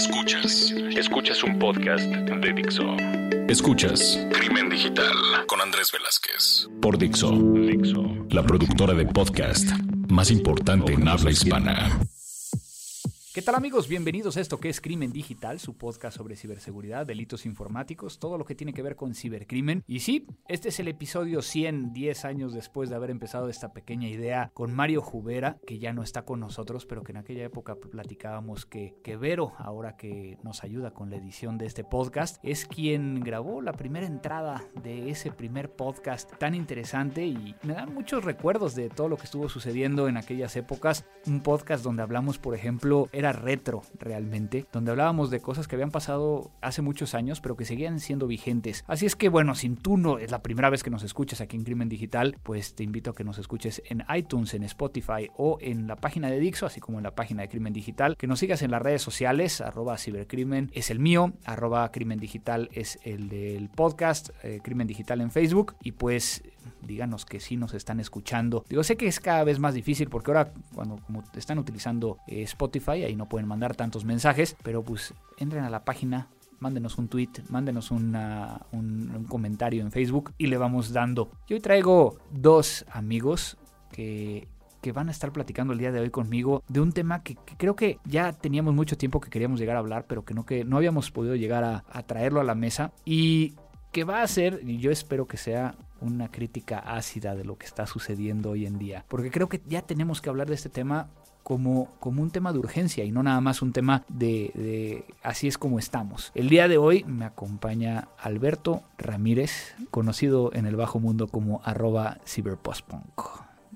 Escuchas. Escuchas un podcast de Dixo. Escuchas Crimen Digital con Andrés Velázquez. Por Dixo. Dixo. La productora de podcast más importante en habla hispana. ¿Qué tal amigos? Bienvenidos a esto que es Crimen Digital, su podcast sobre ciberseguridad, delitos informáticos, todo lo que tiene que ver con cibercrimen. Y sí, este es el episodio 100, 10 años después de haber empezado esta pequeña idea con Mario Jubera, que ya no está con nosotros, pero que en aquella época platicábamos que, que Vero, ahora que nos ayuda con la edición de este podcast, es quien grabó la primera entrada de ese primer podcast tan interesante y me dan muchos recuerdos de todo lo que estuvo sucediendo en aquellas épocas. Un podcast donde hablamos, por ejemplo, era retro realmente, donde hablábamos de cosas que habían pasado hace muchos años, pero que seguían siendo vigentes. Así es que bueno, si tú no es la primera vez que nos escuchas aquí en Crimen Digital, pues te invito a que nos escuches en iTunes, en Spotify o en la página de Dixo, así como en la página de Crimen Digital, que nos sigas en las redes sociales, arroba cibercrimen es el mío, arroba crimen digital es el del podcast, eh, Crimen Digital en Facebook y pues díganos que sí nos están escuchando. Digo, sé que es cada vez más difícil porque ahora cuando como están utilizando eh, Spotify, ahí no pueden mandar tantos mensajes, pero pues entren a la página, mándenos un tweet, mándenos un, comentario en Facebook y le vamos dando. Yo hoy traigo dos amigos que que van a estar platicando el día de hoy conmigo de un tema que, que, creo que ya teníamos mucho tiempo que queríamos llegar a hablar, pero que no, que no habíamos podido llegar a, a traerlo a la mesa y que va a ser, y yo espero que sea una crítica ácida de lo que está sucediendo hoy en día, porque creo que ya tenemos que hablar de este tema como, como un tema de urgencia y no nada más un tema de, así es como estamos. El día de hoy me acompaña Alberto Ramírez, conocido en el bajo mundo como arroba ciberpostpunk.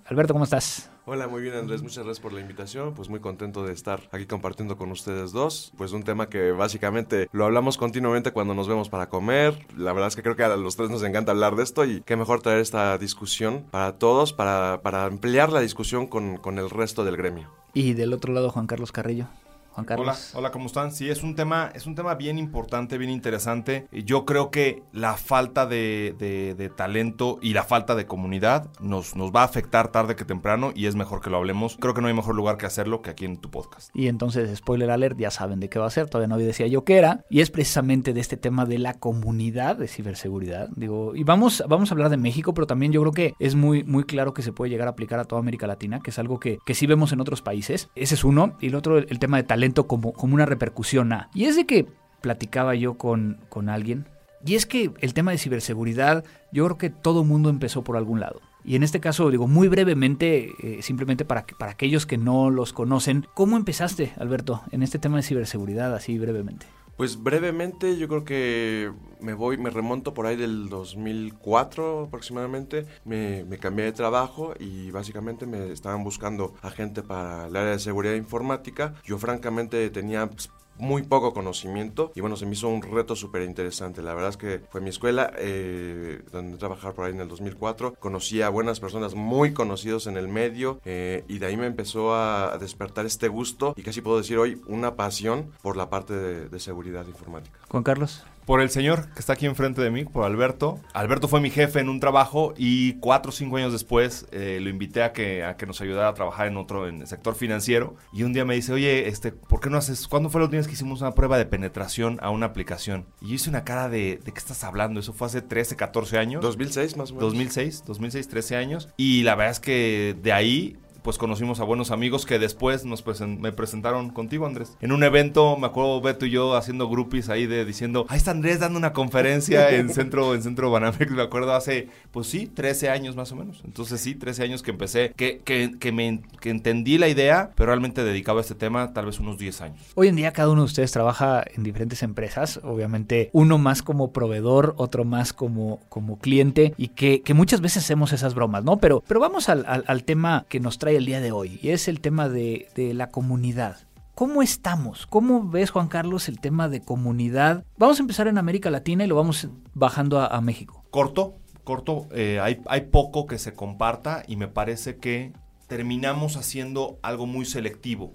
Alberto, ¿cómo estás? Hola, muy bien Andrés, muchas gracias por la invitación, pues muy contento de estar aquí compartiendo con ustedes dos, pues un tema que básicamente lo hablamos continuamente cuando nos vemos para comer, la verdad es que creo que a los tres nos encanta hablar de esto y qué mejor traer esta discusión para todos, para, para ampliar la discusión con, con el resto del gremio. Y del otro lado, Juan Carlos Carrillo. Juan Carlos. Hola, hola, ¿cómo están? Sí, es un tema, es un tema bien importante, bien interesante. Yo creo que la falta de, de, de talento y la falta de comunidad nos, nos va a afectar tarde que temprano y es mejor que lo hablemos. Creo que no hay mejor lugar que hacerlo que aquí en tu podcast. Y entonces, spoiler alert, ya saben de qué va a ser, todavía no decía yo qué era. Y es precisamente de este tema de la comunidad de ciberseguridad. Digo, y vamos, vamos a hablar de México, pero también yo creo que es muy, muy claro que se puede llegar a aplicar a toda América Latina, que es algo que, que sí vemos en otros países. Ese es uno. Y el otro, el, el tema de talento como, como una repercusión a. Y es de que platicaba yo con, con alguien. Y es que el tema de ciberseguridad, yo creo que todo mundo empezó por algún lado. Y en este caso, digo, muy brevemente, eh, simplemente para, para aquellos que no los conocen, ¿cómo empezaste, Alberto, en este tema de ciberseguridad, así brevemente? Pues brevemente, yo creo que me voy, me remonto por ahí del 2004 aproximadamente. Me, cambié de trabajo y básicamente me estaban buscando a gente para el área de seguridad informática. Yo francamente tenía pues, muy poco conocimiento y bueno, se me hizo un reto súper interesante. La verdad es que fue mi escuela eh, donde trabajar por ahí en el 2004. Conocí a buenas personas muy conocidos en el medio eh, y de ahí me empezó a despertar este gusto y casi puedo decir hoy una pasión por la parte de, de seguridad informática. Juan Carlos por el señor que está aquí enfrente de mí, por Alberto. Alberto fue mi jefe en un trabajo y cuatro o cinco años después eh, lo invité a que, a que nos ayudara a trabajar en otro, en el sector financiero. Y un día me dice, oye, este, ¿por qué no haces? ¿Cuándo fue la última vez que hicimos una prueba de penetración a una aplicación? Y yo hice una cara de, ¿de qué estás hablando? Eso fue hace 13, 14 años. 2006 más o menos. 2006, 2006, 13 años. Y la verdad es que de ahí pues conocimos a buenos amigos que después nos presen me presentaron contigo, Andrés. En un evento, me acuerdo Beto y yo haciendo groupies ahí de diciendo, ahí está Andrés dando una conferencia en centro, en centro Banamex, me acuerdo hace, pues sí, 13 años más o menos. Entonces sí, 13 años que empecé, que, que, que me que entendí la idea, pero realmente dedicaba a este tema tal vez unos 10 años. Hoy en día cada uno de ustedes trabaja en diferentes empresas, obviamente uno más como proveedor, otro más como, como cliente y que, que muchas veces hacemos esas bromas, ¿no? Pero, pero vamos al, al, al tema que nos trae el día de hoy y es el tema de, la comunidad. ¿Cómo estamos? ¿Cómo ves, Juan Carlos, el tema de comunidad? Vamos a empezar en América Latina y lo vamos bajando a, a México. Corto, corto. Eh, hay, hay poco que se comparta y me parece que terminamos haciendo algo muy selectivo.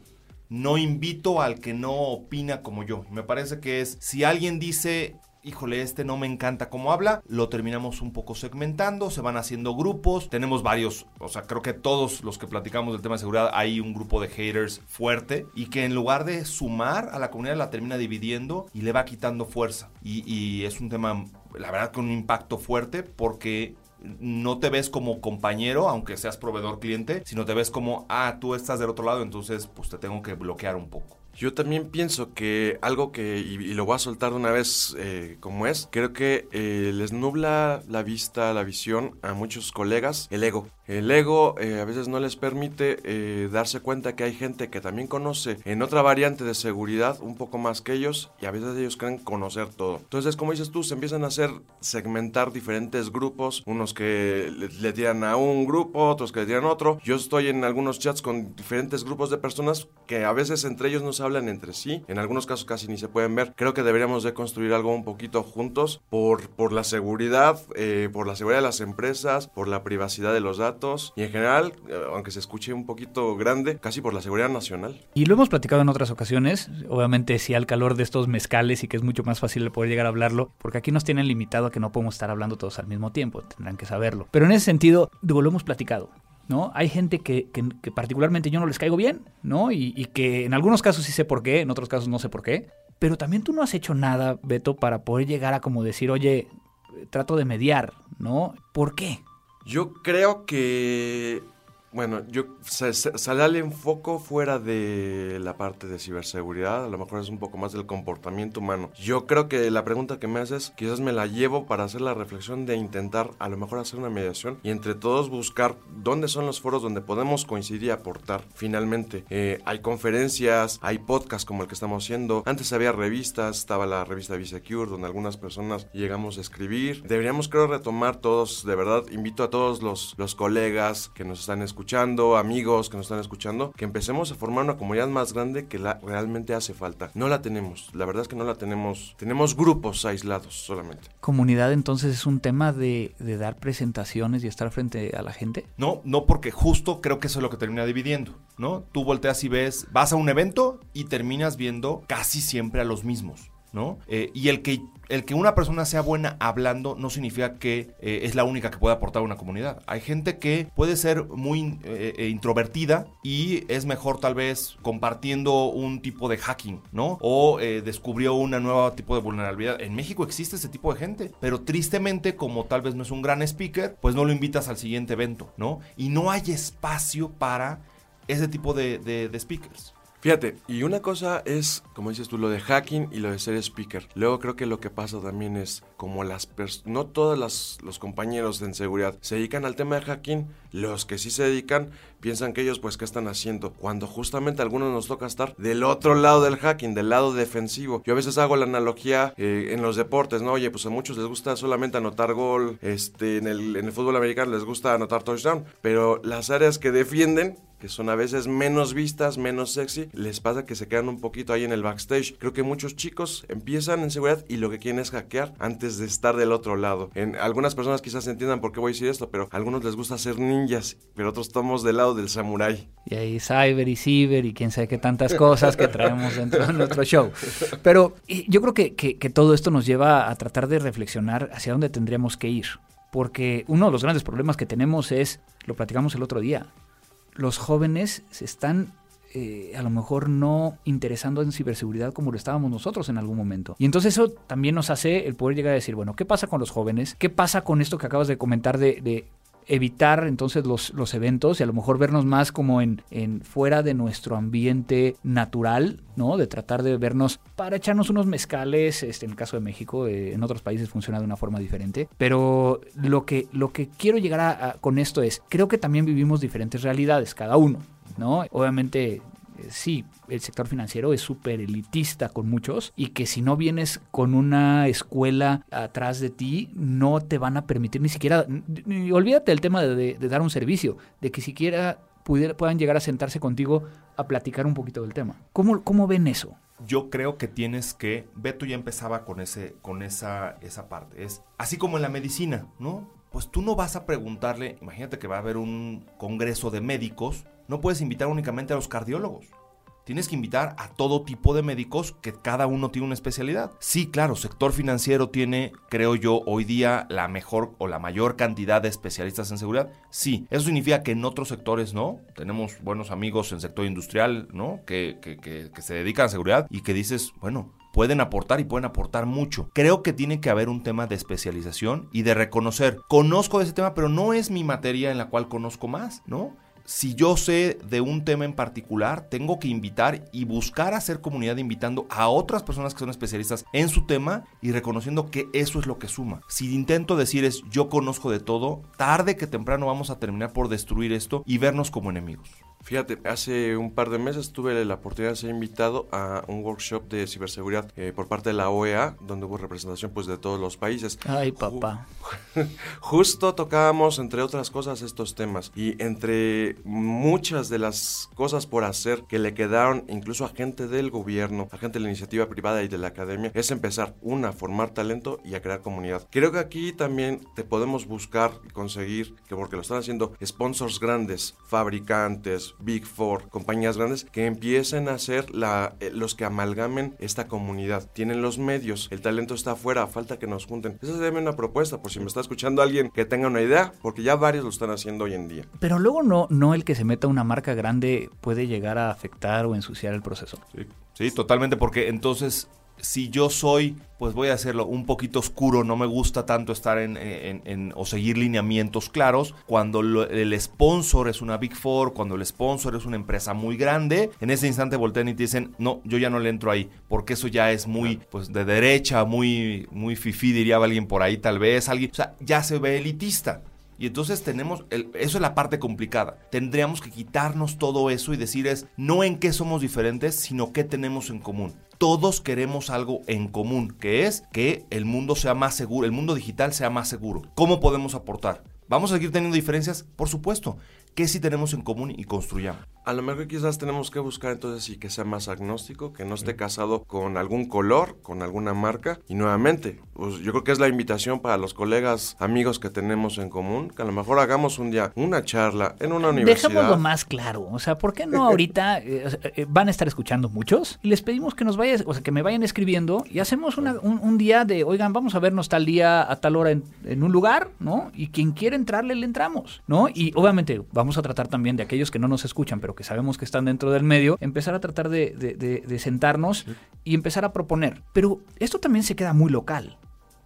No invito al que no opina como yo. Me parece que es, si alguien dice híjole, este no me encanta cómo habla, lo terminamos un poco segmentando, se van haciendo grupos, tenemos varios, o sea, creo que todos los que platicamos del tema de seguridad hay un grupo de haters fuerte y que en lugar de sumar a la comunidad la termina dividiendo y le va quitando fuerza. Y, es un tema, la verdad, con un impacto fuerte porque no te ves como compañero, aunque seas proveedor cliente, sino te ves como, ah, tú estás del otro lado, entonces pues te tengo que bloquear un poco. Yo también pienso que algo que, y, lo voy a soltar de una vez eh, como es, creo que eh, les nubla la vista, la visión a muchos colegas, el ego. El ego eh, a veces no les permite eh, darse cuenta que hay gente que también conoce en otra variante de seguridad un poco más que ellos y a veces ellos creen conocer todo. Entonces, como dices tú, se empiezan a hacer segmentar diferentes grupos, unos que le, tiran a un grupo, otros que le tiran a otro. Yo estoy en algunos chats con diferentes grupos de personas que a veces entre ellos no se hablan entre sí, en algunos casos casi ni se pueden ver. Creo que deberíamos de construir algo un poquito juntos por, por la seguridad, eh, por la seguridad de las empresas, por la privacidad de los datos y en general, eh, aunque se escuche un poquito grande, casi por la seguridad nacional. Y lo hemos platicado en otras ocasiones, obviamente sí al calor de estos mezcales y que es mucho más fácil poder llegar a hablarlo, porque aquí nos tienen limitado a que no podemos estar hablando todos al mismo tiempo, tendrán que saberlo. Pero en ese sentido, digo, lo hemos platicado. ¿No? Hay gente que, que, particularmente yo no les caigo bien, ¿no? Y, y que en algunos casos sí sé por qué, en otros casos no sé por qué. Pero también tú no has hecho nada, Beto, para poder llegar a como decir, oye, trato de mediar, ¿no? ¿Por qué? Yo creo que bueno, yo sale el enfoco fuera de la parte de ciberseguridad, a lo mejor es un poco más del comportamiento humano. Yo creo que la pregunta que me haces, quizás me la llevo para hacer la reflexión de intentar a lo mejor hacer una mediación y entre todos buscar dónde son los foros donde podemos coincidir y aportar. Finalmente, eh, hay conferencias, hay podcasts como el que estamos haciendo. Antes había revistas, estaba la revista Bisecure, donde algunas personas llegamos a escribir. Deberíamos, creo, retomar todos, de verdad, invito a todos los, los colegas que nos están escuchando escuchando, amigos que nos están escuchando, que empecemos a formar una comunidad más grande que la realmente hace falta. No la tenemos, la verdad es que no la tenemos. Tenemos grupos aislados solamente. ¿Comunidad entonces es un tema de, de dar presentaciones y estar frente a la gente? No, no porque justo creo que eso es lo que termina dividiendo, ¿no? Tú volteas y ves, vas a un evento y terminas viendo casi siempre a los mismos. ¿No? Eh, y el que, el que una persona sea buena hablando no significa que eh, es la única que puede aportar a una comunidad. Hay gente que puede ser muy eh, introvertida y es mejor tal vez compartiendo un tipo de hacking, ¿no? O descubrió una nueva tipo de vulnerabilidad. En México existe ese tipo de gente, pero tristemente como tal vez no es un gran speaker, pues no lo invitas al siguiente evento, ¿no? Y no hay espacio para ese tipo de speakers. Fíjate, y una cosa es, como dices tú, lo de hacking y lo de ser speaker. Luego creo que lo que pasa también es como las personas, no todos los compañeros en seguridad se dedican al tema de hacking, los que sí se dedican piensan que ellos pues qué están haciendo, cuando justamente a algunos nos toca estar del otro lado del hacking, del lado defensivo. Yo a veces hago la analogía eh, en los deportes, ¿no? Oye, pues a muchos les gusta solamente anotar gol, este, en el, en el fútbol americano les gusta anotar touchdown, pero las áreas que defienden que son a veces menos vistas, menos sexy, les pasa que se quedan un poquito ahí en el backstage. Creo que muchos chicos empiezan en seguridad y lo que quieren es hackear antes de estar del otro lado. En algunas personas quizás entiendan por qué voy a decir esto, pero a algunos les gusta ser ninjas, pero otros estamos del lado del samurái. Y ahí cyber y ciber y quién sabe qué tantas cosas que traemos dentro de nuestro show. Pero yo creo que, que todo esto nos lleva a tratar de reflexionar hacia dónde tendríamos que ir. Porque uno de los grandes problemas que tenemos es, lo platicamos el otro día, los jóvenes se están eh, a lo mejor no interesando en ciberseguridad como lo estábamos nosotros en algún momento. Y entonces eso también nos hace el poder llegar a decir, bueno, ¿qué pasa con los jóvenes? ¿Qué pasa con esto que acabas de comentar de, evitar entonces los, los, eventos y a lo mejor vernos más como en, en, fuera de nuestro ambiente natural, ¿no? De tratar de vernos para echarnos unos mezcales, este, en el caso de México, eh, en otros países funciona de una forma diferente, pero lo que, lo que quiero llegar a, con esto es, creo que también vivimos diferentes realidades, cada uno, ¿no? Obviamente sí, el sector financiero es súper elitista con muchos y que si no vienes con una escuela atrás de ti, no te van a permitir ni siquiera, olvídate del tema de, dar un servicio, de que siquiera puedan llegar a sentarse contigo a platicar un poquito del tema. ¿Cómo, cómo ven eso? yo creo que tienes que, Beto ya empezaba con, ese, con esa, esa parte, es así como en la medicina, ¿no? Pues tú no vas a preguntarle, imagínate que va a haber un congreso de médicos, no puedes invitar únicamente a los cardiólogos. tienes que invitar a todo tipo de médicos que cada uno tiene una especialidad. Sí, claro, sector financiero tiene, creo yo, hoy día la mejor o la mayor cantidad de especialistas en seguridad. Sí, eso significa que en otros sectores no. Tenemos buenos amigos en sector industrial, ¿no? Que, que, que, que se dedican a seguridad y que dices, bueno, pueden aportar y pueden aportar mucho. Creo que tiene que haber un tema de especialización y de reconocer, conozco ese tema, pero no es mi materia en la cual conozco más, ¿no? si yo sé de un tema en particular, tengo que invitar y buscar hacer comunidad invitando a otras personas que son especialistas en su tema y reconociendo que eso es lo que suma. Si intento decir es yo conozco de todo, tarde que temprano vamos a terminar por destruir esto y vernos como enemigos. Fíjate, hace un par de meses tuve la oportunidad de ser invitado a un workshop de ciberseguridad eh, por parte de la OEA, donde hubo representación pues de todos los países. Ay, papá. Justo tocábamos, entre otras cosas, estos temas. Y entre muchas de las cosas por hacer que le quedaron incluso a gente del gobierno, a gente de la iniciativa privada y de la academia, es empezar, una, a formar talento y a crear comunidad. Creo que aquí también te podemos buscar y conseguir, que porque lo están haciendo sponsors grandes, fabricantes, Big Four, compañías grandes, que empiecen a ser la, eh, los que amalgamen esta comunidad. Tienen los medios, el talento está afuera, falta que nos junten. Esa sería una propuesta, por si me está escuchando alguien que tenga una idea, porque ya varios lo están haciendo hoy en día. Pero luego no, no el que se meta una marca grande puede llegar a afectar o ensuciar el proceso. Sí, sí totalmente, porque entonces si yo soy, pues voy a hacerlo un poquito oscuro, no me gusta tanto estar en, en, en o seguir lineamientos claros. Cuando lo, el sponsor es una Big Four, cuando el sponsor es una empresa muy grande, en ese instante voltean y te dicen, no, yo ya no le entro ahí, porque eso ya es muy, pues de derecha, muy, muy fifí, diría alguien por ahí tal vez, alguien, o sea, ya se ve elitista. Y entonces tenemos, el, eso es la parte complicada. Tendríamos que quitarnos todo eso y decir es no en qué somos diferentes, sino qué tenemos en común todos queremos algo en común, que es que el mundo sea más seguro, el mundo digital sea más seguro. ¿Cómo podemos aportar? ¿Vamos a seguir teniendo diferencias? Por supuesto. ¿Qué sí tenemos en común y construyamos? A lo mejor quizás tenemos que buscar entonces sí que sea más agnóstico, que no esté casado con algún color, con alguna marca. Y nuevamente, pues yo creo que es la invitación para los colegas, amigos que tenemos en común, que a lo mejor hagamos un día una charla en una universidad. Dejémoslo más claro, o sea, ¿por qué no ahorita eh, eh, van a estar escuchando muchos? Y les pedimos que nos vayan, o sea, que me vayan escribiendo y hacemos una, un, un, día de, oigan, vamos a vernos tal día a tal hora en, en un lugar, ¿no? Y quien quiere entrarle, le entramos, ¿no? Y obviamente vamos a tratar también de aquellos que no nos escuchan, pero que sabemos que están dentro del medio, empezar a tratar de, de, de, de sentarnos sí. y empezar a proponer. Pero esto también se queda muy local,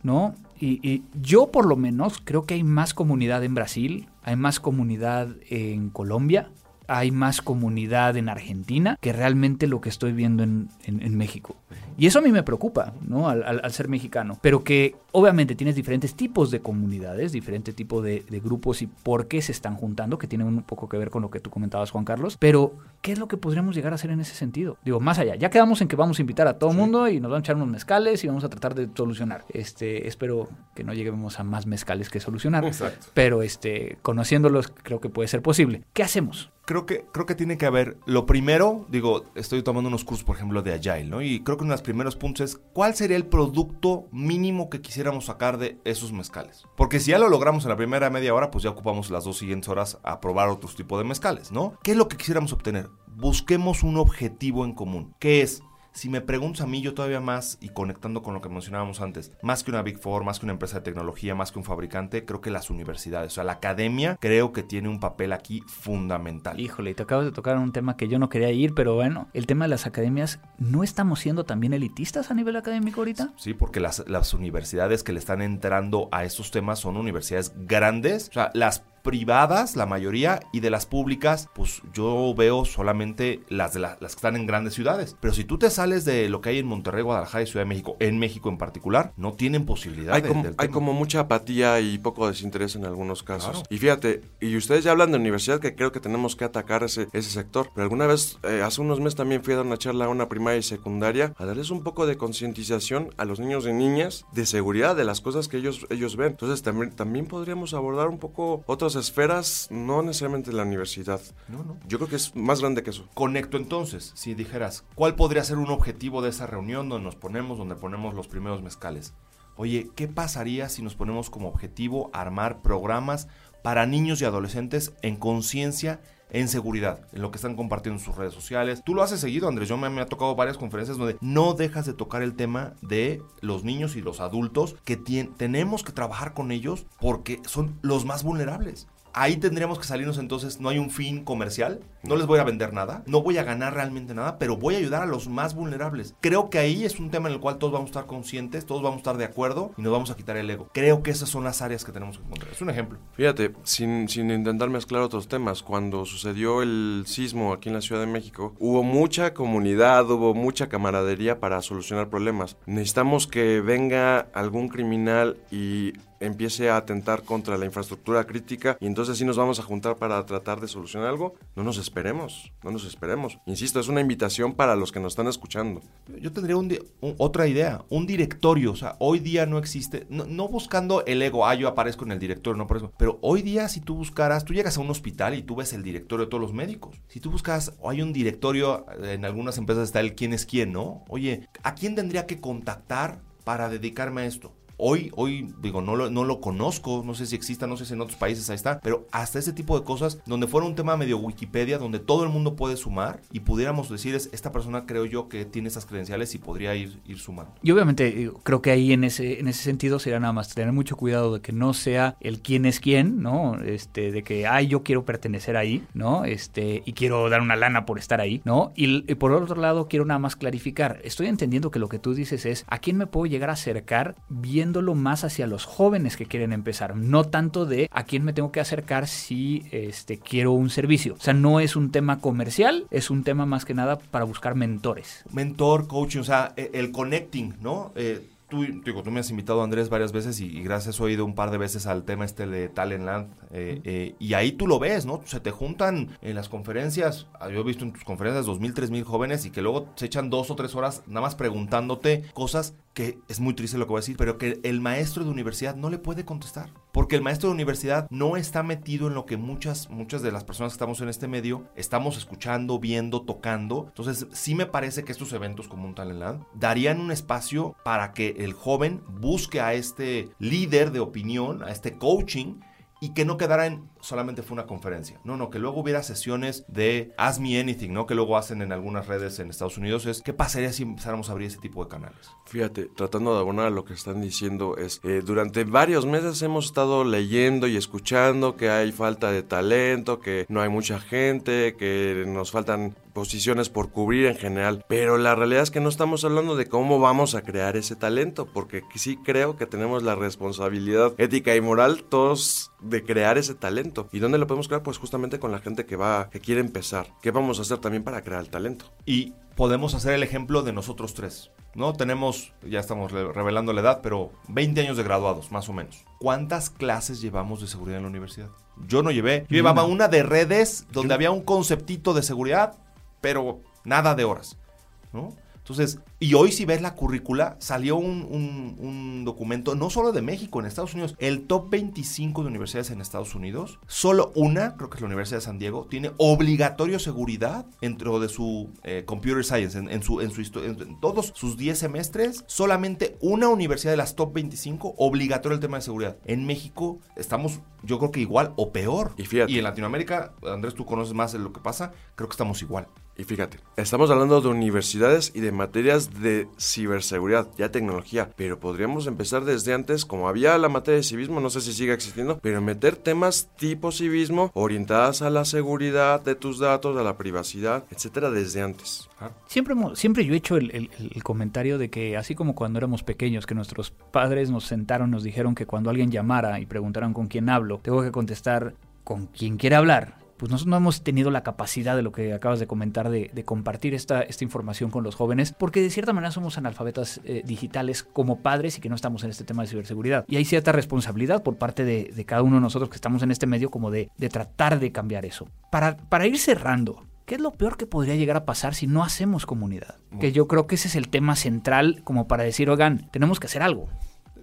¿no? Y, y, yo por lo menos creo que hay más comunidad en Brasil, hay más comunidad en Colombia, hay más comunidad en Argentina que realmente lo que estoy viendo en, en, en México. Y eso a mí me preocupa, ¿no? Al, al, al, ser mexicano. Pero que obviamente tienes diferentes tipos de comunidades, diferentes tipos de, de, grupos y por qué se están juntando, que tienen un poco que ver con lo que tú comentabas, Juan Carlos. Pero, ¿qué es lo que podríamos llegar a hacer en ese sentido? Digo, más allá, ya quedamos en que vamos a invitar a todo el sí. mundo y nos van a echar unos mezcales y vamos a tratar de solucionar. Este, espero que no lleguemos a más mezcales que solucionar. Exacto. Pero este, conociéndolos, creo que puede ser posible. ¿Qué hacemos? creo que, creo que tiene que haber, lo primero, digo, estoy tomando unos cursos, por ejemplo, de Agile, ¿no? Y creo que uno de los primeros puntos es, ¿cuál sería el producto mínimo que sacar de esos mezcales? Porque si ya lo logramos en la primera media hora, pues ya ocupamos las dos siguientes horas a probar otros tipos de mezcales, ¿no? ¿Qué es lo que quisiéramos obtener? Busquemos un objetivo en común. ¿Qué es? Si me preguntas a mí, yo todavía más, y conectando con lo que mencionábamos antes, más que una Big Four, más que una empresa de tecnología, más que un fabricante, creo que las universidades, o sea, la academia, creo que tiene un papel aquí fundamental. Híjole, y te acabas de tocar un tema que yo no quería ir, pero bueno, el tema de las academias, ¿no estamos siendo también elitistas a nivel académico ahorita? Sí, porque las, las universidades que le están entrando a estos temas son universidades grandes, o sea, las privadas, la mayoría, y de las públicas, pues yo veo solamente las de la, las que están en grandes ciudades. Pero si tú te sales de lo que hay en Monterrey, Guadalajara y Ciudad de México, en México en particular, no tienen posibilidad. Hay, de, como, hay como, mucha apatía y poco desinterés en algunos casos. Claro. Y fíjate, y ustedes ya hablan de universidad, que creo que tenemos que atacar ese, ese sector. Pero alguna vez, eh, hace unos meses también fui a dar una charla a una primaria y secundaria, a darles un poco de concientización a los niños y niñas de seguridad, de las cosas que ellos, ellos ven. Entonces también, también podríamos abordar un poco otras esferas no necesariamente la universidad. No, no. Yo creo que es más grande que eso. Conecto entonces, si dijeras, ¿cuál podría ser un objetivo de esa reunión donde nos ponemos, donde ponemos los primeros mezcales? Oye, ¿qué pasaría si nos ponemos como objetivo armar programas para niños y adolescentes en conciencia en seguridad, en lo que están compartiendo en sus redes sociales. Tú lo haces seguido, Andrés. Yo me, ha tocado varias conferencias donde no dejas de tocar el tema de los niños y los adultos que tenemos que trabajar con ellos porque son los más vulnerables ahí tendríamos que salirnos entonces, no hay un fin comercial, no les voy a vender nada, no voy a ganar realmente nada, pero voy a ayudar a los más vulnerables. Creo que ahí es un tema en el cual todos vamos a estar conscientes, todos vamos a estar de acuerdo y nos vamos a quitar el ego. Creo que esas son las áreas que tenemos que encontrar. Es un ejemplo. Fíjate, sin, sin intentar mezclar otros temas, cuando sucedió el sismo aquí en la Ciudad de México, hubo mucha comunidad, hubo mucha camaradería para solucionar problemas. Necesitamos que venga algún criminal y empiece a atentar contra la infraestructura crítica y entonces sí nos vamos a juntar para tratar de solucionar algo, no nos esperemos, no nos esperemos. Insisto, es una invitación para los que nos están escuchando. Yo tendría un, otra idea, un directorio, o sea, hoy día no existe, no, buscando el ego, ah, yo aparezco en el directorio, no aparezco, pero hoy día si tú buscaras, tú llegas a un hospital y tú ves el directorio de todos los médicos. Si tú buscas, o hay un directorio, en algunas empresas está el quién es quién, ¿no? Oye, ¿a quién tendría que contactar para dedicarme a esto? Hoy, hoy digo, no lo, no lo conozco, no sé si exista, no sé si en otros países ahí está, pero hasta ese tipo de cosas, donde fuera un tema medio Wikipedia, donde todo el mundo puede sumar y pudiéramos decir, es, esta persona creo yo que tiene esas credenciales y podría ir, ir sumando. Y obviamente creo que ahí en ese, en ese sentido sería nada más tener mucho cuidado de que no sea el quién es quién, ¿no? Este, de que, ay, yo quiero pertenecer ahí, ¿no? Este, y quiero dar una lana por estar ahí, ¿no? Y, y por otro lado, quiero nada más clarificar, estoy entendiendo que lo que tú dices es, ¿a quién me puedo llegar a acercar bien más hacia los jóvenes que quieren empezar, no tanto de a quién me tengo que acercar si este, quiero un servicio. O sea, no es un tema comercial, es un tema más que nada para buscar mentores. Mentor, coaching, o sea, e, el connecting, ¿no? Eh, Tú, digo, tú me has invitado, Andrés, varias veces y, gracias he oído un par de veces al tema este de Talentland. Eh, eh, y ahí tú lo ves, ¿no? Se te juntan en las conferencias, ah, yo he visto en tus conferencias dos mil, tres mil jóvenes y que luego se echan dos o tres horas nada más preguntándote cosas que es muy triste lo que voy a decir, pero que el maestro de universidad no le puede contestar. Porque el maestro de universidad no está metido en lo que muchas, muchas de las personas que estamos en este medio estamos escuchando, viendo, tocando. Entonces, sí me parece que estos eventos como un Talentland darían un espacio para que el joven busque a este líder de opinión, a este coaching, y que no quedara en solamente fue una conferencia. No, no, que luego hubiera sesiones de Ask Me Anything, ¿no? Que luego hacen en algunas redes en Estados Unidos. Es, ¿qué pasaría si empezáramos a abrir ese tipo de canales? Fíjate, tratando de abonar a lo que están diciendo, es eh, durante varios meses hemos estado leyendo y escuchando que hay falta de talento, que no hay mucha gente, que nos faltan posiciones por cubrir en general, pero la realidad es que no estamos hablando de cómo vamos a crear ese talento, porque sí creo que tenemos la responsabilidad ética y moral todos de crear ese talento. ¿Y dónde lo podemos crear? Pues justamente con la gente que va, que quiere empezar. ¿Qué vamos a hacer también para crear el talento? Y podemos hacer el ejemplo de nosotros tres. ¿no? Tenemos, ya estamos revelando la edad, pero 20 años de graduados, más o menos. ¿Cuántas clases llevamos de seguridad en la universidad? Yo no llevé. Yo llevaba una de redes donde había un conceptito de seguridad, pero nada de horas, ¿no? Entonces, y hoy si ves la currícula, salió un, documento, no solo de México, en Estados Unidos, el top 25 de universidades en Estados Unidos, solo una, creo que es la Universidad de San Diego, tiene obligatorio seguridad dentro de su eh, Computer Science, en, su, en, su en todos sus 10 semestres, solamente una universidad de las top 25 obligatorio el tema de seguridad. En México estamos, yo creo que igual o peor. Y, fíjate. y en Latinoamérica, Andrés, tú conoces más de lo que pasa, creo que estamos igual. Y fíjate, estamos hablando de universidades y de materias de ciberseguridad, ya tecnología, pero podríamos empezar desde antes, como había la materia de civismo, no sé si sigue existiendo, pero meter temas tipo civismo orientadas a la seguridad de tus datos, a la privacidad, etcétera, desde antes. Siempre, siempre yo he hecho el, el, comentario de que así como cuando éramos pequeños, que nuestros padres nos sentaron, nos dijeron que cuando alguien llamara y preguntaran con quién hablo, tengo que contestar con quien quiere hablar pues nosotros no hemos tenido la capacidad de lo que acabas de comentar de, compartir esta, esta, información con los jóvenes, porque de cierta manera somos analfabetas eh, digitales como padres y que no estamos en este tema de ciberseguridad. Y hay cierta responsabilidad por parte de, cada uno de nosotros que estamos en este medio como de, tratar de cambiar eso. Para, para ir cerrando, ¿Qué es lo peor que podría llegar a pasar si no hacemos comunidad? Que yo creo que ese es el tema central como para decir, oigan, tenemos que hacer algo.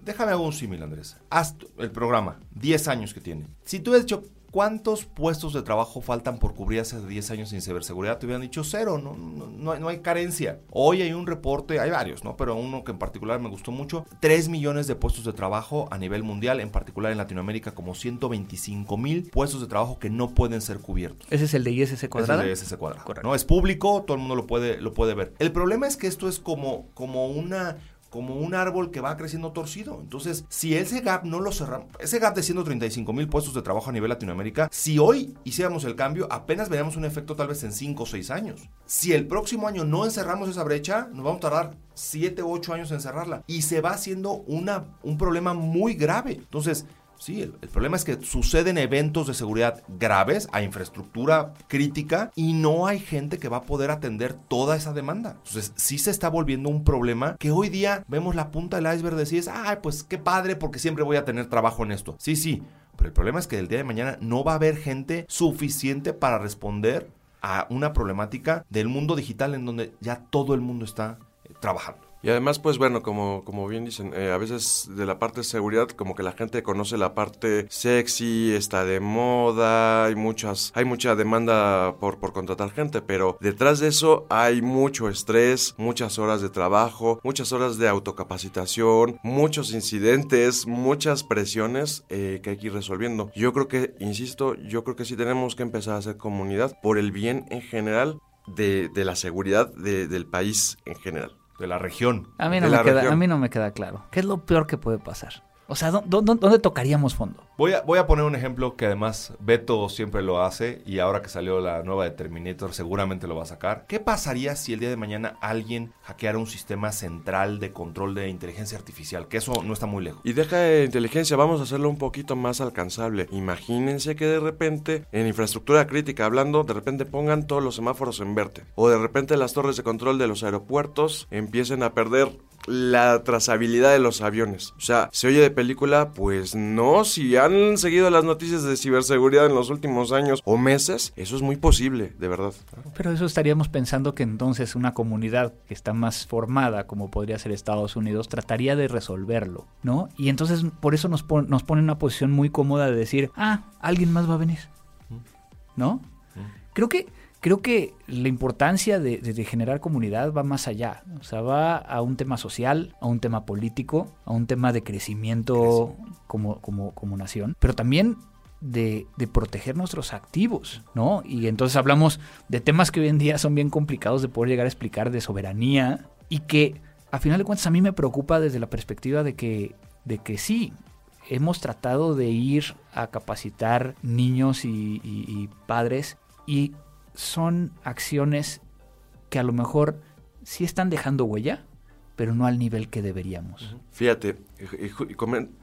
Déjame algo un símil, Andrés. Haz el programa, 10 años que tiene. Si tú has hecho ¿cuántos puestos de trabajo faltan por cubrir hace 10 años sin ciberseguridad? Te hubieran dicho cero, no, no, no, hay, carencia. Hoy hay un reporte, hay varios, ¿no? Pero uno que en particular me gustó mucho, 3 millones de puestos de trabajo a nivel mundial, en particular en Latinoamérica, como 125 mil puestos de trabajo que no pueden ser cubiertos. Ese es el de ISS cuadrado. Es el de ISS cuadrado. No es público, todo el mundo lo puede, lo puede ver. El problema es que esto es como, como una como un árbol que va creciendo torcido. Entonces, si ese gap no lo cerramos, ese gap de 135 mil puestos de trabajo a nivel Latinoamérica, si hoy hiciéramos el cambio, apenas veríamos un efecto tal vez en 5 o 6 años. Si el próximo año no encerramos esa brecha, nos vamos a tardar 7 o 8 años en cerrarla. Y se va haciendo una, un problema muy grave. Entonces, Sí, el, problema es que suceden eventos de seguridad graves a infraestructura crítica y no hay gente que va a poder atender toda esa demanda. Entonces, sí se está volviendo un problema que hoy día vemos la punta del iceberg de decir, ay, pues qué padre porque siempre voy a tener trabajo en esto. Sí, sí, pero el problema es que el día de mañana no va a haber gente suficiente para responder a una problemática del mundo digital en donde ya todo el mundo está eh, trabajando. Y además, pues bueno, como, como bien dicen, eh, a veces de la parte de seguridad, como que la gente conoce la parte sexy, está de moda, hay muchas, hay mucha demanda por, por contratar gente, pero detrás de eso hay mucho estrés, muchas horas de trabajo, muchas horas de autocapacitación, muchos incidentes, muchas presiones eh, que hay que ir resolviendo. Yo creo que, insisto, yo creo que sí tenemos que empezar a hacer comunidad por el bien en general de, de la seguridad del país en general de la región. A mí, no me queda, a mí no me queda claro. ¿Qué es lo peor que puede pasar? O sea, ¿dónde, tocaríamos fondo? Voy a, voy a poner un ejemplo que además Beto siempre lo hace y ahora que salió la nueva de Terminator seguramente lo va a sacar. ¿Qué pasaría si el día de mañana alguien hackeara un sistema central de control de inteligencia artificial? Que eso no está muy lejos. Y deja de inteligencia, vamos a hacerlo un poquito más alcanzable. Imagínense que de repente en infraestructura crítica hablando, de repente pongan todos los semáforos en verde. O de repente las torres de control de los aeropuertos empiecen a perder la trazabilidad de los aviones. O sea, se oye de película, pues no, si han seguido las noticias de ciberseguridad en los últimos años o meses, eso es muy posible, de verdad. Pero eso estaríamos pensando que entonces una comunidad que está más formada, como podría ser Estados Unidos, trataría de resolverlo, ¿no? Y entonces por eso nos, nos pone en una posición muy cómoda de decir, ah, alguien más va a venir, ¿no? Creo que creo que la importancia de, generar comunidad va más allá. O sea, va a un tema social, a un tema político, a un tema de crecimiento como, como, como nación, pero también de, de, proteger nuestros activos, ¿no? Y entonces hablamos de temas que hoy en día son bien complicados de poder llegar a explicar de soberanía y que a final de cuentas a mí me preocupa desde la perspectiva de que, de que sí, hemos tratado de ir a capacitar niños y, y padres y son acciones que a lo mejor sí están dejando huella, pero no al nivel que deberíamos. Fíjate, y,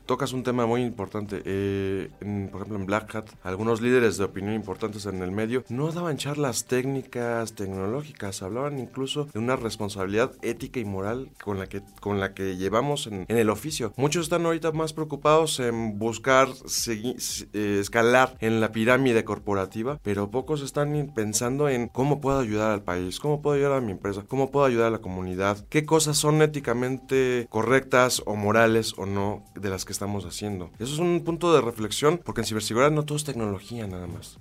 tocas un tema muy importante. Eh, por ejemplo, en Black Hat, algunos líderes de opinión importantes en el medio no daban charlas técnicas, tecnológicas, hablaban incluso de una responsabilidad ética y moral con la que, con la que llevamos en, el oficio. Muchos están ahorita más preocupados en buscar eh, escalar en la pirámide corporativa, pero pocos están pensando en cómo puedo ayudar al país, cómo puedo ayudar a mi empresa, cómo puedo ayudar a la comunidad, qué cosas son éticamente correctas o morales o no de las que estamos haciendo. Eso es un punto de reflexión, porque en ciberseguridad no todo es tecnología nada más.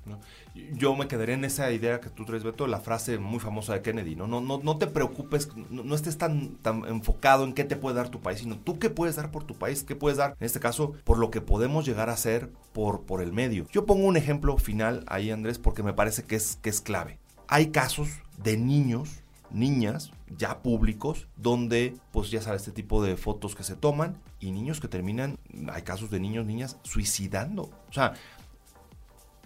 Yo me quedaré en esa idea que tú traes, Beto, la frase muy famosa de Kennedy, ¿no? No, no, no te preocupes, no, estés tan, tan enfocado en qué te puede dar tu país, sino tú qué puedes dar por tu país, qué puedes dar, en este caso, por lo que podemos llegar a hacer por, por el medio. Yo pongo un ejemplo final ahí, Andrés, porque me parece que es, que es clave. Hay casos de niños niñas ya públicos donde pues ya sabes este tipo de fotos que se toman y niños que terminan hay casos de niños niñas suicidando. O sea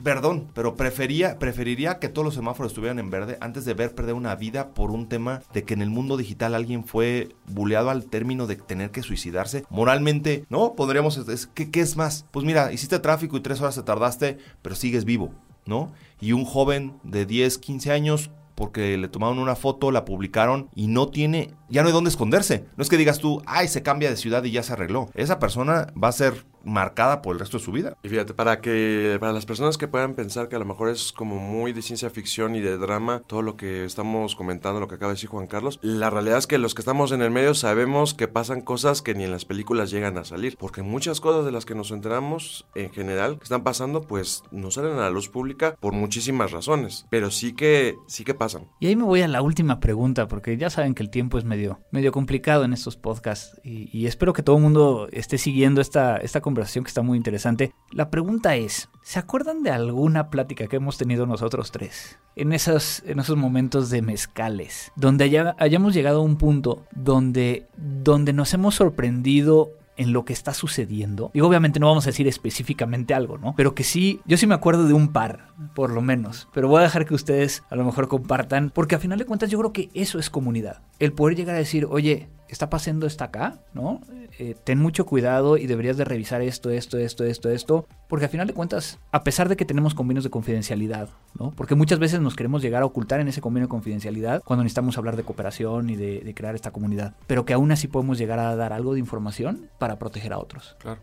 perdón pero prefería preferiría que todos los semáforos estuvieran en verde antes de ver perder una vida por un tema de que en el mundo digital alguien fue buleado al término de tener que suicidarse. Moralmente no podríamos ¿qué, qué es más pues mira hiciste tráfico y tres horas te tardaste pero sigues vivo ¿no? Y un joven de 10, 15 años porque le tomaron una foto, la publicaron y no tiene ya no hay dónde esconderse. No es que digas tú, ay, se cambia de ciudad y ya se arregló. Esa persona va a ser marcada por el resto de su vida. Y fíjate, para que para las personas que puedan pensar que a lo mejor es como muy de ciencia ficción y de drama, todo lo que estamos comentando, lo que acaba de decir Juan Carlos, la realidad es que los que estamos en el medio sabemos que pasan cosas que ni en las películas llegan a salir, porque muchas cosas de las que nos enteramos en general que están pasando, pues no salen a la luz pública por muchísimas razones, pero sí que sí que pasan. Y ahí me voy a la última pregunta, porque ya saben que el tiempo es medio medio complicado en estos podcasts y, espero que todo el mundo esté siguiendo esta esta conversación que está muy interesante. La pregunta es, ¿se acuerdan de alguna plática que hemos tenido nosotros tres? En esos, en esos momentos de mezcales, donde haya, hayamos llegado a un punto donde, donde nos hemos sorprendido en lo que está sucediendo. Y obviamente no vamos a decir específicamente algo, ¿no? Pero que sí, yo sí me acuerdo de un par, por lo menos. Pero voy a dejar que ustedes a lo mejor compartan, porque a final de cuentas yo creo que eso es comunidad. El poder llegar a decir, oye, está pasando esto acá, ¿no? Eh, ten mucho cuidado y deberías de revisar esto, esto, esto, esto, esto, porque al final de cuentas, a pesar de que tenemos convenios de confidencialidad, ¿no? Porque muchas veces nos queremos llegar a ocultar en ese convenio de confidencialidad cuando necesitamos hablar de cooperación y de, de crear esta comunidad, pero que aún así podemos llegar a dar algo de información para proteger a otros. Claro.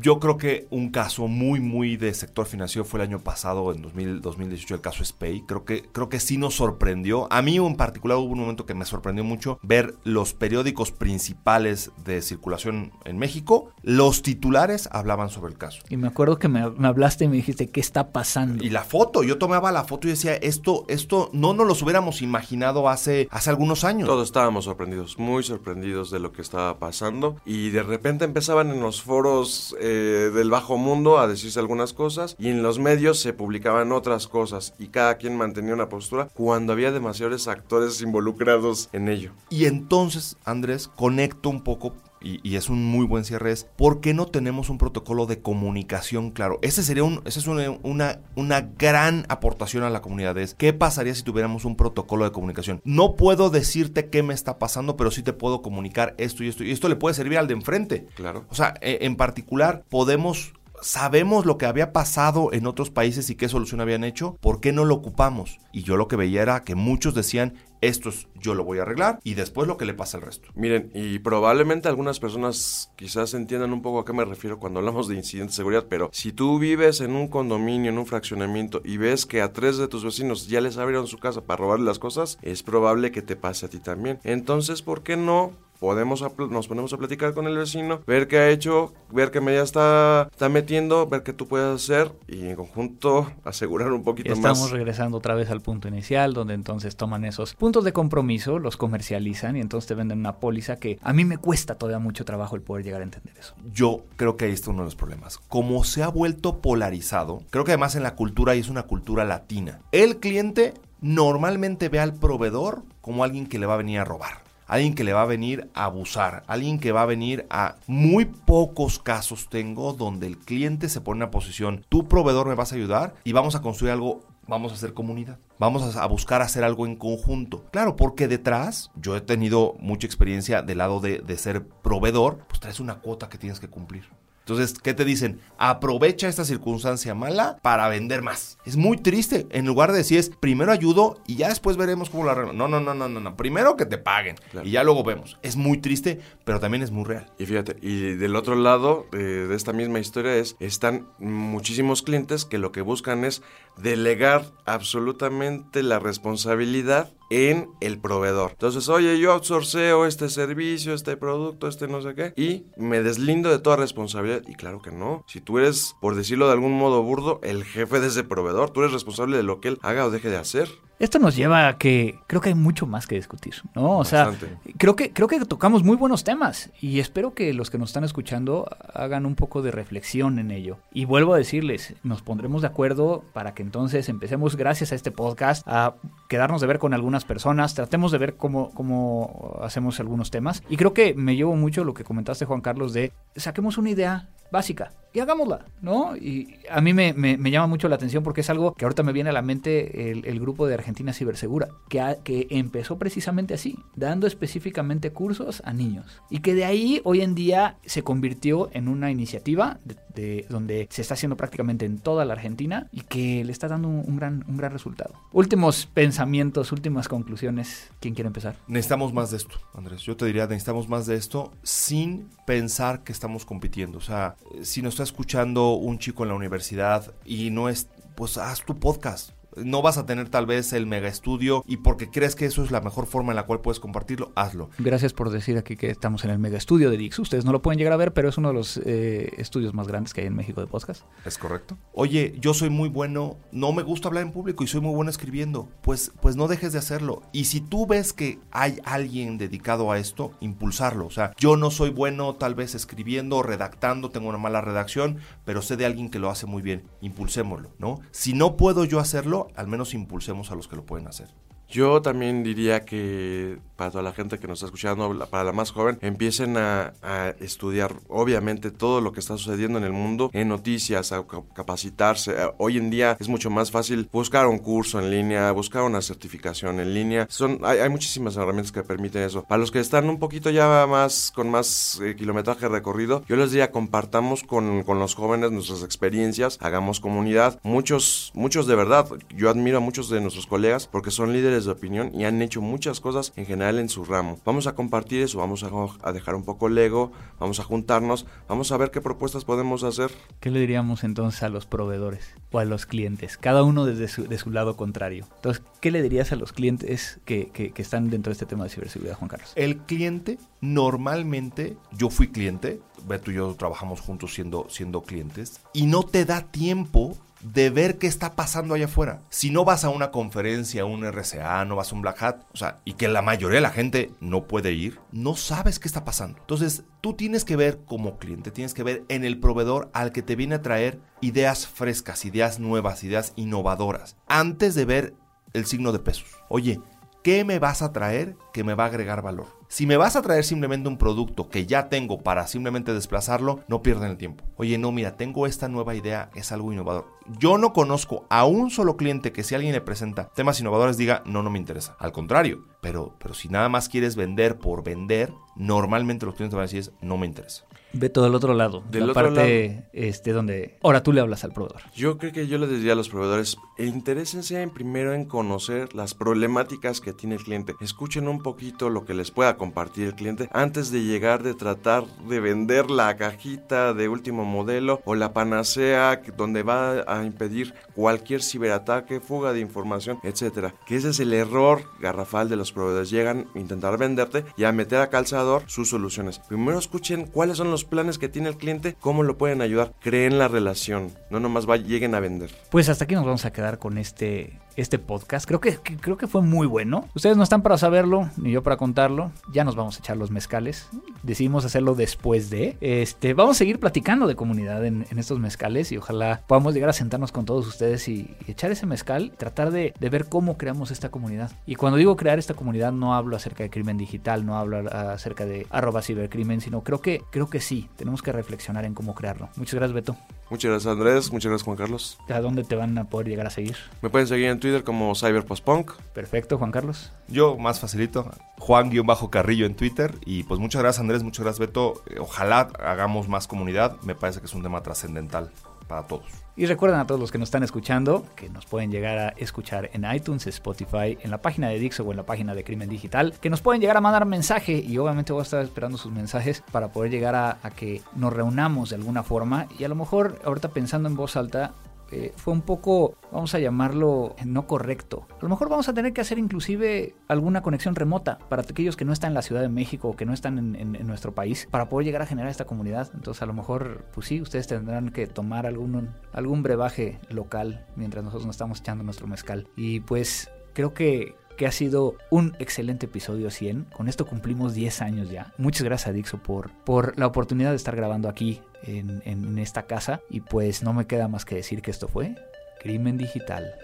Yo creo que un caso muy, muy de sector financiero fue el año pasado, en 2000, 2018, el caso SPAY. Creo que, creo que sí nos sorprendió. A mí en particular hubo un momento que me sorprendió mucho ver los periódicos principales de circulación en México. Los titulares hablaban sobre el caso. Y me acuerdo que me, me hablaste y me dijiste, ¿qué está pasando? Y la foto, yo tomaba la foto y decía, esto, esto no nos los hubiéramos imaginado hace, hace algunos años. Todos estábamos sorprendidos, muy sorprendidos de lo que estaba pasando y de repente empezaban en los foros eh, del bajo mundo a decirse algunas cosas y en los medios se publicaban otras cosas y cada quien mantenía una postura cuando había demasiados actores involucrados en ello. Y entonces, Andrés, conecto un poco y, y, es un muy buen cierre, es ¿por qué no tenemos un protocolo de comunicación claro? Ese sería un, esa es una, una, una, gran aportación a la comunidad. Es, ¿Qué pasaría si tuviéramos un protocolo de comunicación? No puedo decirte qué me está pasando, pero sí te puedo comunicar esto y esto. Y esto le puede servir al de enfrente. Claro. O sea, en particular, podemos sabemos lo que había pasado en otros países y qué solución habían hecho, ¿por qué no lo ocupamos? Y yo lo que veía era que muchos decían, esto es, yo lo voy a arreglar y después lo que le pasa al resto. Miren, y probablemente algunas personas quizás entiendan un poco a qué me refiero cuando hablamos de incidentes de seguridad, pero si tú vives en un condominio, en un fraccionamiento y ves que a tres de tus vecinos ya les abrieron su casa para robarle las cosas, es probable que te pase a ti también. Entonces, ¿por qué no podemos nos ponemos a platicar con el vecino, ver qué ha hecho, ver qué media está, está metiendo, ver qué tú puedes hacer y en conjunto asegurar un poquito Estamos más. Estamos regresando otra vez al punto inicial, donde entonces toman esos puntos de compromiso, los comercializan y entonces te venden una póliza que a mí me cuesta todavía mucho trabajo el poder llegar a entender eso. Yo creo que ahí está uno de los problemas. Como se ha vuelto polarizado, creo que además en la cultura y es una cultura latina, el cliente normalmente ve al proveedor como alguien que le va a venir a robar alguien que le va a venir a abusar, alguien que va a venir a... Muy pocos casos tengo donde el cliente se pone en una posición, tu proveedor me vas a ayudar y vamos a construir algo vamos a hacer comunidad. Vamos a buscar hacer algo en conjunto. Claro, porque detrás, yo he tenido mucha experiencia del lado de, de, ser proveedor, pues traes una cuota que tienes que cumplir. Entonces, ¿qué te dicen? Aprovecha esta circunstancia mala para vender más. Es muy triste. En lugar de decir, es primero ayudo y ya después veremos cómo lo arreglo. No, no, no, no, no, no. Primero que te paguen claro. y ya luego vemos. Es muy triste, pero también es muy real. Y fíjate, y del otro lado de, de esta misma historia es, están muchísimos clientes que lo que buscan es delegar absolutamente la responsabilidad en el proveedor. Entonces, oye, yo outsourceo este servicio, este producto, este no sé qué, y me deslindo de toda responsabilidad. Y claro que no. Si tú eres, por decirlo de algún modo burdo, el jefe de ese proveedor, tú eres responsable de lo que él haga o deje de hacer. Esto nos lleva a que creo que hay mucho más que discutir, ¿no? O Bastante. sea, creo que, creo que tocamos muy buenos temas y espero que los que nos están escuchando hagan un poco de reflexión en ello. Y vuelvo a decirles, nos pondremos de acuerdo para que entonces empecemos, gracias a este podcast, a quedarnos de ver con algunas personas, tratemos de ver cómo, cómo hacemos algunos temas. Y creo que me llevo mucho lo que comentaste, Juan Carlos, de saquemos una idea básica y hagámosla, ¿no? Y a mí me, me, me, llama mucho la atención porque es algo que ahorita me viene a la mente el, el grupo de Argentina Cibersegura, que, ha, que empezó precisamente así, dando específicamente cursos a niños. Y que de ahí hoy en día se convirtió en una iniciativa de, de, donde se está haciendo prácticamente en toda la Argentina y que le está dando un, gran, un gran resultado. Últimos pensamientos, últimas conclusiones. ¿Quién quiere empezar? Necesitamos más de esto, Andrés. Yo te diría, necesitamos más de esto sin pensar que estamos compitiendo. O sea, si nos está escuchando un chico en la universidad y no es, pues haz tu podcast no vas a tener tal vez el mega estudio y porque crees que eso es la mejor forma en la cual puedes compartirlo, hazlo. Gracias por decir aquí que estamos en el mega estudio de Dix. Ustedes no lo pueden llegar a ver, pero es uno de los eh, estudios más grandes que hay en México de podcast. Es correcto. Oye, yo soy muy bueno, no me gusta hablar en público y soy muy bueno escribiendo. Pues, pues no dejes de hacerlo. Y si tú ves que hay alguien dedicado a esto, impulsarlo. O sea, yo no soy bueno tal vez escribiendo o redactando, tengo una mala redacción, pero sé de alguien que lo hace muy bien. Impulsémoslo, ¿no? Si no puedo yo hacerlo, al menos impulsemos a los que lo pueden hacer. Yo también diría que para toda la gente que nos está escuchando, para la más joven, empiecen a, estudiar obviamente todo lo que está sucediendo en el mundo, en noticias, a capacitarse. Eh, hoy en día es mucho más fácil buscar un curso en línea, buscar una certificación en línea. Son, hay, muchísimas herramientas que permiten eso. Para los que están un poquito ya más con más eh, kilometraje recorrido, yo les diría compartamos con, con los jóvenes nuestras experiencias, hagamos comunidad. Muchos, muchos de verdad, yo admiro a muchos de nuestros colegas porque son líderes de opinión y han hecho muchas cosas en general en su ramo. Vamos a compartir eso, vamos a, dejar un poco el ego, vamos a juntarnos, vamos a ver qué propuestas podemos hacer. ¿Qué le diríamos entonces a los proveedores o a los clientes? Cada uno desde su, de su lado contrario. Entonces, ¿qué le dirías a los clientes que, que, que están dentro de este tema de ciberseguridad, Juan Carlos? El cliente, normalmente, yo fui cliente, Beto y yo trabajamos juntos siendo, siendo clientes, y no te da tiempo de ver qué está pasando allá afuera. Si no vas a una conferencia, un RCA, no vas a un Black Hat, o sea, y que la mayoría de la gente no puede ir, no sabes qué está pasando. Entonces, tú tienes que ver como cliente, tienes que ver en el proveedor al que te viene a traer ideas frescas, ideas nuevas, ideas innovadoras, antes de ver el signo de pesos. Oye, ¿qué me vas a traer que me va a agregar valor? Si me vas a traer simplemente un producto que ya tengo para simplemente desplazarlo, no pierden el tiempo. Oye, no, mira, tengo esta nueva idea, es algo innovador. Yo no conozco a un solo cliente que si alguien le presenta temas innovadores diga, no, no me interesa. Al contrario, pero, pero si nada más quieres vender por vender, normalmente los clientes van a decir, no me interesa. Ve todo el otro lado. Del la parte este donde ahora tú le hablas al proveedor. Yo creo que yo le diría a los proveedores, interésense en primero en conocer las problemáticas que tiene el cliente. Escuchen un poquito lo que les pueda compartir el cliente antes de llegar de tratar de vender la cajita de último modelo o la panacea donde va a impedir cualquier ciberataque, fuga de información, etcétera. Que ese es el error garrafal de los proveedores. Llegan a intentar venderte y a meter a calzador sus soluciones. Primero escuchen cuáles son los planes que tiene el cliente, cómo lo pueden ayudar. Creen la relación, no nomás va, lleguen a vender. Pues hasta aquí nos vamos a quedar con este este podcast. Creo que, creo que fue muy bueno. Ustedes no están para saberlo, ni yo para contarlo. Ya nos vamos a echar los mezcales. Decidimos hacerlo después de. Este, vamos a seguir platicando de comunidad en, estos mezcales y ojalá podamos llegar a sentarnos con todos ustedes y, echar ese mezcal, tratar de, ver cómo creamos esta comunidad. Y cuando digo crear esta comunidad, no hablo acerca de crimen digital, no hablo acerca de arroba cibercrimen, sino creo que, creo que sí, tenemos que reflexionar en cómo crearlo. Muchas gracias, Beto. Muchas gracias, Andrés. Muchas gracias, Juan Carlos. ¿A dónde te van a poder llegar a seguir? Me pueden seguir en Twitter como CyberPostPunk. Perfecto, Juan Carlos. Yo más facilito, Juan-Carrillo en Twitter. Y pues muchas gracias Andrés, muchas gracias Beto. Ojalá hagamos más comunidad. Me parece que es un tema trascendental para todos. Y recuerden a todos los que nos están escuchando que nos pueden llegar a escuchar en iTunes, Spotify, en la página de Dixo o en la página de Crimen Digital, que nos pueden llegar a mandar mensaje y obviamente voy a estar esperando sus mensajes para poder llegar a, a que nos reunamos de alguna forma y a lo mejor ahorita pensando en voz alta eh, fue un poco, vamos a llamarlo, no correcto. A lo mejor vamos a tener que hacer inclusive alguna conexión remota para aquellos que no están en la Ciudad de México o que no están en, nuestro país para poder llegar a generar esta comunidad. Entonces a lo mejor, pues sí, ustedes tendrán que tomar algún, algún brebaje local mientras nosotros nos estamos echando nuestro mezcal. Y pues creo que que ha sido un excelente episodio 100. Con esto cumplimos 10 años ya. Muchas gracias a Dixo por, por la oportunidad de estar grabando aquí en, en esta casa. Y pues no me queda más que decir que esto fue Crimen Digital.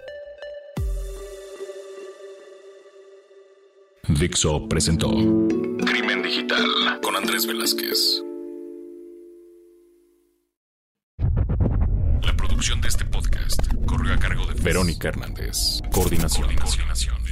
Dixo presentó Crimen Digital con Andrés Velázquez. La producción de este podcast corrió a cargo de Verónica Hernández. Coordinación. Coordinación.